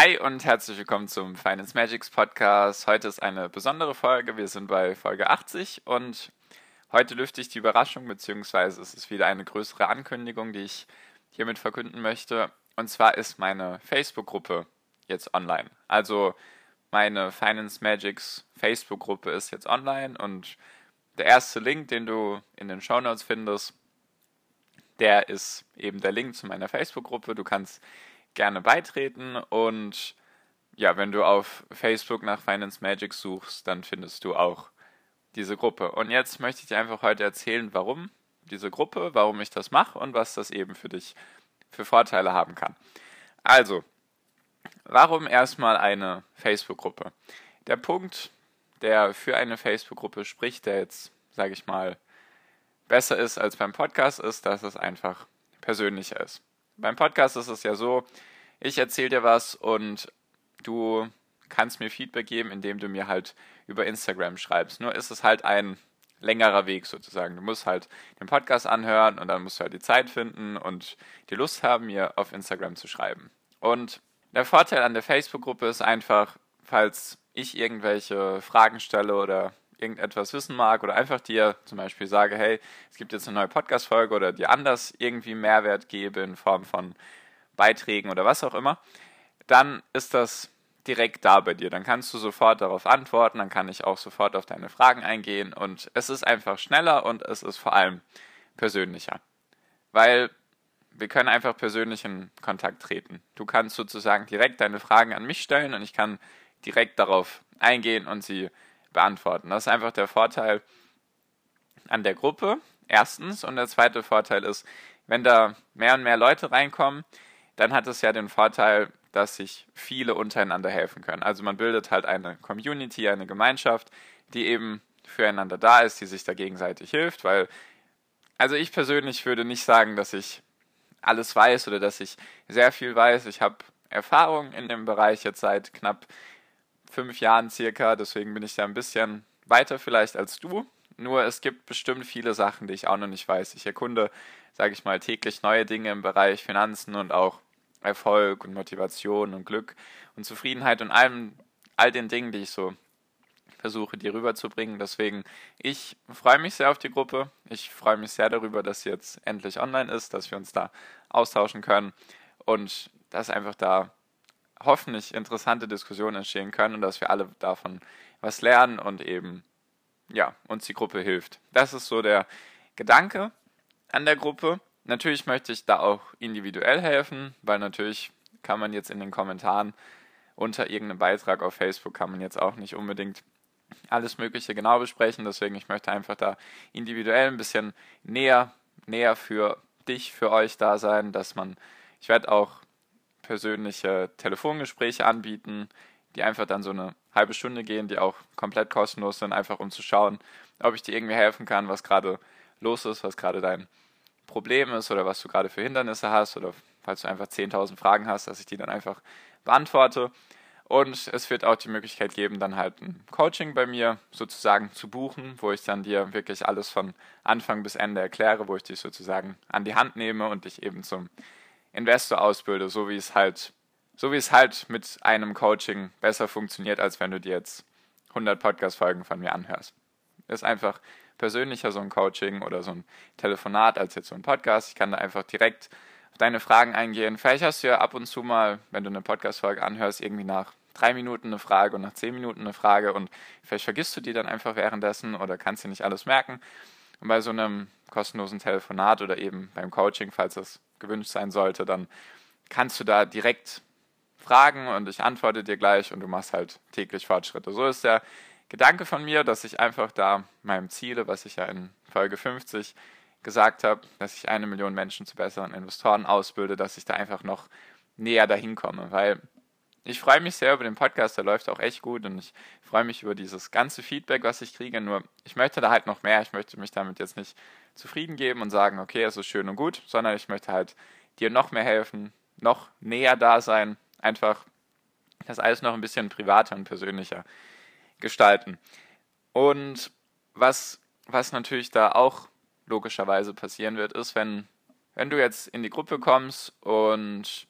Hi und herzlich willkommen zum Finance Magics Podcast. Heute ist eine besondere Folge. Wir sind bei Folge 80 und heute lüfte ich die Überraschung, beziehungsweise es ist wieder eine größere Ankündigung, die ich hiermit verkünden möchte. Und zwar ist meine Facebook-Gruppe jetzt online. Also meine Finance Magics Facebook-Gruppe ist jetzt online und der erste Link, den du in den Show Notes findest, der ist eben der Link zu meiner Facebook-Gruppe. Du kannst gerne beitreten und ja, wenn du auf Facebook nach Finance Magic suchst, dann findest du auch diese Gruppe. Und jetzt möchte ich dir einfach heute erzählen, warum diese Gruppe, warum ich das mache und was das eben für dich für Vorteile haben kann. Also, warum erstmal eine Facebook-Gruppe? Der Punkt, der für eine Facebook-Gruppe spricht, der jetzt, sage ich mal, besser ist als beim Podcast, ist, dass es einfach persönlicher ist. Beim Podcast ist es ja so, ich erzähle dir was und du kannst mir Feedback geben, indem du mir halt über Instagram schreibst. Nur ist es halt ein längerer Weg sozusagen. Du musst halt den Podcast anhören und dann musst du halt die Zeit finden und die Lust haben, mir auf Instagram zu schreiben. Und der Vorteil an der Facebook-Gruppe ist einfach, falls ich irgendwelche Fragen stelle oder irgendetwas wissen mag oder einfach dir zum Beispiel sage, hey, es gibt jetzt eine neue Podcast-Folge oder dir anders irgendwie Mehrwert gebe in Form von Beiträgen oder was auch immer, dann ist das direkt da bei dir. Dann kannst du sofort darauf antworten, dann kann ich auch sofort auf deine Fragen eingehen und es ist einfach schneller und es ist vor allem persönlicher. Weil wir können einfach persönlich in Kontakt treten. Du kannst sozusagen direkt deine Fragen an mich stellen und ich kann direkt darauf eingehen und sie beantworten. Das ist einfach der Vorteil an der Gruppe, erstens. Und der zweite Vorteil ist, wenn da mehr und mehr Leute reinkommen, dann hat es ja den Vorteil, dass sich viele untereinander helfen können. Also man bildet halt eine Community, eine Gemeinschaft, die eben füreinander da ist, die sich da gegenseitig hilft, weil, also ich persönlich würde nicht sagen, dass ich alles weiß oder dass ich sehr viel weiß. Ich habe Erfahrung in dem Bereich jetzt seit knapp fünf Jahren circa, deswegen bin ich da ein bisschen weiter vielleicht als du. Nur es gibt bestimmt viele Sachen, die ich auch noch nicht weiß. Ich erkunde, sage ich mal, täglich neue Dinge im Bereich Finanzen und auch Erfolg und Motivation und Glück und Zufriedenheit und allem, all den Dingen, die ich so versuche, dir rüberzubringen. Deswegen, ich freue mich sehr auf die Gruppe. Ich freue mich sehr darüber, dass sie jetzt endlich online ist, dass wir uns da austauschen können und dass einfach da hoffentlich interessante Diskussionen entstehen können und dass wir alle davon was lernen und eben, ja, uns die Gruppe hilft. Das ist so der Gedanke an der Gruppe. Natürlich möchte ich da auch individuell helfen, weil natürlich kann man jetzt in den Kommentaren unter irgendeinem Beitrag auf Facebook kann man jetzt auch nicht unbedingt alles Mögliche genau besprechen. Deswegen, ich möchte einfach da individuell ein bisschen näher, näher für dich, für euch da sein, dass man, ich werde auch persönliche Telefongespräche anbieten, die einfach dann so eine halbe Stunde gehen, die auch komplett kostenlos sind, einfach um zu schauen, ob ich dir irgendwie helfen kann, was gerade los ist, was gerade dein Problem ist oder was du gerade für Hindernisse hast oder falls du einfach 10.000 Fragen hast, dass ich die dann einfach beantworte. Und es wird auch die Möglichkeit geben, dann halt ein Coaching bei mir sozusagen zu buchen, wo ich dann dir wirklich alles von Anfang bis Ende erkläre, wo ich dich sozusagen an die Hand nehme und dich eben zum Investor ausbilde, so wie es halt, so wie es halt mit einem Coaching besser funktioniert, als wenn du dir jetzt 100 Podcast-Folgen von mir anhörst. Ist einfach persönlicher so ein Coaching oder so ein Telefonat als jetzt so ein Podcast. Ich kann da einfach direkt auf deine Fragen eingehen. Vielleicht hast du ja ab und zu mal, wenn du eine Podcast-Folge anhörst, irgendwie nach drei Minuten eine Frage und nach zehn Minuten eine Frage und vielleicht vergisst du die dann einfach währenddessen oder kannst dir nicht alles merken. Und bei so einem kostenlosen Telefonat oder eben beim Coaching, falls das gewünscht sein sollte, dann kannst du da direkt fragen und ich antworte dir gleich und du machst halt täglich Fortschritte. So ist der Gedanke von mir, dass ich einfach da meinem Ziele, was ich ja in Folge 50 gesagt habe, dass ich eine Million Menschen zu besseren Investoren ausbilde, dass ich da einfach noch näher dahin komme, weil ich freue mich sehr über den Podcast, der läuft auch echt gut und ich freue mich über dieses ganze Feedback, was ich kriege. Nur ich möchte da halt noch mehr. Ich möchte mich damit jetzt nicht zufrieden geben und sagen, okay, es ist schön und gut, sondern ich möchte halt dir noch mehr helfen, noch näher da sein, einfach das alles noch ein bisschen privater und persönlicher gestalten. Und was, was natürlich da auch logischerweise passieren wird, ist, wenn, wenn du jetzt in die Gruppe kommst und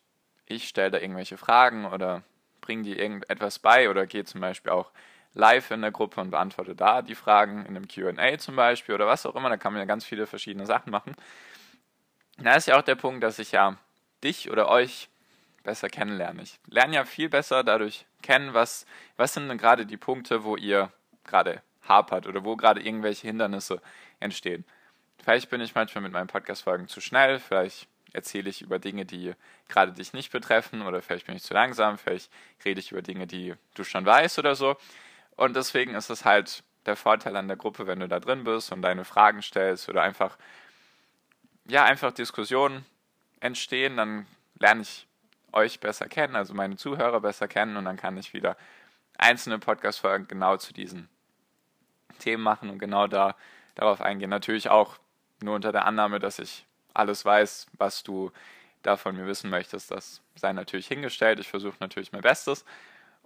ich stelle da irgendwelche Fragen oder bringe dir irgendetwas bei oder gehe zum Beispiel auch live in der Gruppe und beantworte da die Fragen in einem QA zum Beispiel oder was auch immer, da kann man ja ganz viele verschiedene Sachen machen. Da ist ja auch der Punkt, dass ich ja dich oder euch besser kennenlerne. Ich lerne ja viel besser dadurch kennen, was, was sind denn gerade die Punkte, wo ihr gerade hapert oder wo gerade irgendwelche Hindernisse entstehen. Vielleicht bin ich manchmal mit meinen Podcast-Folgen zu schnell, vielleicht erzähle ich über Dinge, die gerade dich nicht betreffen oder vielleicht bin ich zu langsam, vielleicht rede ich über Dinge, die du schon weißt oder so. Und deswegen ist es halt der Vorteil an der Gruppe, wenn du da drin bist und deine Fragen stellst oder einfach, ja, einfach Diskussionen entstehen, dann lerne ich euch besser kennen, also meine Zuhörer besser kennen und dann kann ich wieder einzelne Podcast-Folgen genau zu diesen Themen machen und genau da darauf eingehen. Natürlich auch nur unter der Annahme, dass ich alles weiß, was du da von mir wissen möchtest. Das sei natürlich hingestellt. Ich versuche natürlich mein Bestes.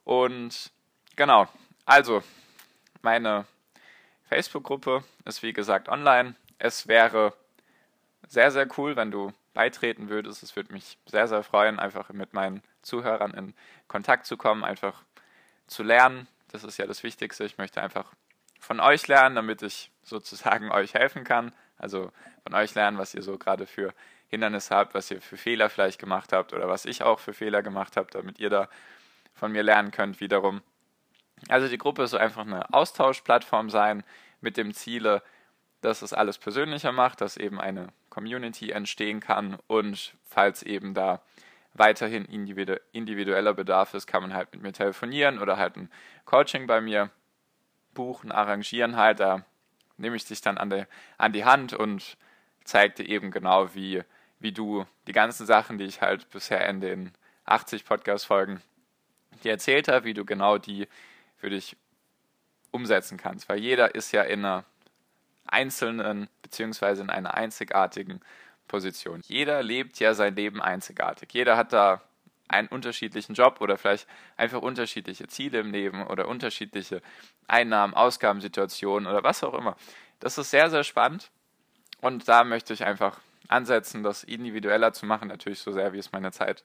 Und genau, also meine Facebook-Gruppe ist wie gesagt online. Es wäre sehr, sehr cool, wenn du beitreten würdest. Es würde mich sehr, sehr freuen, einfach mit meinen Zuhörern in Kontakt zu kommen, einfach zu lernen. Das ist ja das Wichtigste. Ich möchte einfach von euch lernen, damit ich sozusagen euch helfen kann. Also von euch lernen, was ihr so gerade für Hindernisse habt, was ihr für Fehler vielleicht gemacht habt oder was ich auch für Fehler gemacht habe, damit ihr da von mir lernen könnt wiederum. Also die Gruppe soll einfach eine Austauschplattform sein mit dem Ziele, dass es alles persönlicher macht, dass eben eine Community entstehen kann und falls eben da weiterhin individueller Bedarf ist, kann man halt mit mir telefonieren oder halt ein Coaching bei mir buchen, arrangieren halt. Da nehme ich dich dann an, die, an die Hand und zeige dir eben genau, wie, wie du die ganzen Sachen, die ich halt bisher in den 80 Podcast-Folgen dir erzählt habe, wie du genau die für dich umsetzen kannst. Weil jeder ist ja in einer einzelnen beziehungsweise in einer einzigartigen Position. Jeder lebt ja sein Leben einzigartig. Jeder hat da einen unterschiedlichen Job oder vielleicht einfach unterschiedliche Ziele im Leben oder unterschiedliche Einnahmen, Ausgabensituationen oder was auch immer. Das ist sehr, sehr spannend und da möchte ich einfach ansetzen, das individueller zu machen, natürlich so sehr, wie es meine Zeit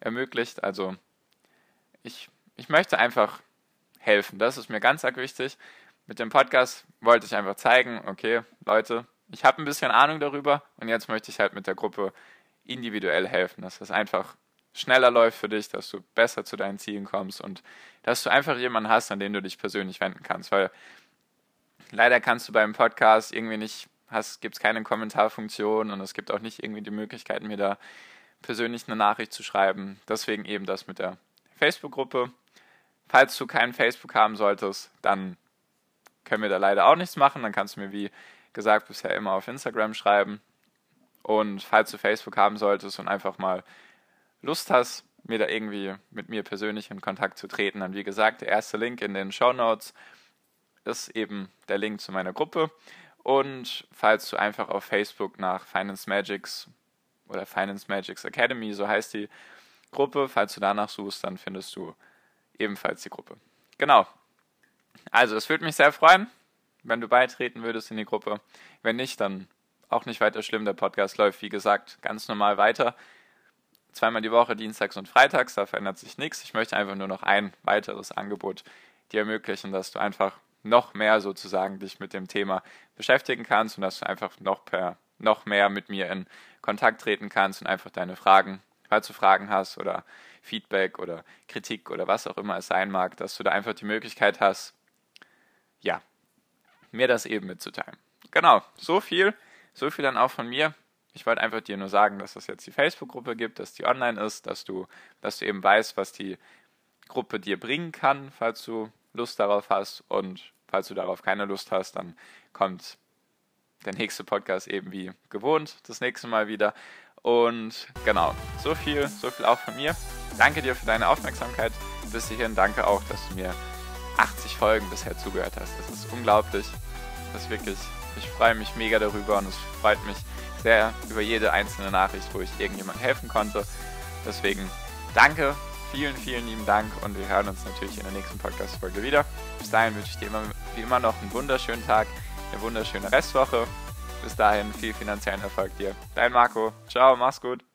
ermöglicht. Also ich, ich möchte einfach helfen. Das ist mir ganz arg wichtig. Mit dem Podcast wollte ich einfach zeigen, okay, Leute, ich habe ein bisschen Ahnung darüber und jetzt möchte ich halt mit der Gruppe individuell helfen, dass es einfach schneller läuft für dich, dass du besser zu deinen Zielen kommst und dass du einfach jemanden hast, an den du dich persönlich wenden kannst, weil leider kannst du beim Podcast irgendwie nicht, gibt es keine Kommentarfunktion und es gibt auch nicht irgendwie die Möglichkeit, mir da persönlich eine Nachricht zu schreiben. Deswegen eben das mit der Facebook-Gruppe. Falls du keinen Facebook haben solltest, dann können wir da leider auch nichts machen. Dann kannst du mir, wie gesagt, bisher immer auf Instagram schreiben. Und falls du Facebook haben solltest und einfach mal Lust hast, mir da irgendwie mit mir persönlich in Kontakt zu treten, dann wie gesagt, der erste Link in den Show Notes ist eben der Link zu meiner Gruppe. Und falls du einfach auf Facebook nach Finance Magics oder Finance Magics Academy, so heißt die Gruppe, falls du danach suchst, dann findest du ebenfalls die Gruppe. Genau, also, es würde mich sehr freuen, wenn du beitreten würdest in die Gruppe. Wenn nicht, dann auch nicht weiter schlimm. Der Podcast läuft, wie gesagt, ganz normal weiter. Zweimal die Woche, dienstags und freitags, da verändert sich nichts. Ich möchte einfach nur noch ein weiteres Angebot dir ermöglichen, dass du einfach noch mehr sozusagen dich mit dem Thema beschäftigen kannst und dass du einfach noch, per, noch mehr mit mir in Kontakt treten kannst und einfach deine Fragen, falls du Fragen hast oder Feedback oder Kritik oder was auch immer es sein mag, dass du da einfach die Möglichkeit hast, ja, mir das eben mitzuteilen. Genau, so viel, so viel dann auch von mir. Ich wollte einfach dir nur sagen, dass es jetzt die Facebook-Gruppe gibt, dass die online ist, dass du, dass du eben weißt, was die Gruppe dir bringen kann, falls du Lust darauf hast. Und falls du darauf keine Lust hast, dann kommt der nächste Podcast eben wie gewohnt das nächste Mal wieder. Und genau, so viel, so viel auch von mir. Danke dir für deine Aufmerksamkeit bis hierhin. Danke auch, dass du mir 80 Folgen bisher zugehört hast. Das ist unglaublich. Das ist wirklich, ich freue mich mega darüber und es freut mich sehr über jede einzelne Nachricht, wo ich irgendjemandem helfen konnte. Deswegen danke, vielen, vielen lieben Dank und wir hören uns natürlich in der nächsten Podcast-Folge wieder. Bis dahin wünsche ich dir immer, wie immer noch einen wunderschönen Tag, eine wunderschöne Restwoche. Bis dahin viel finanziellen Erfolg dir. Dein Marco. Ciao, mach's gut.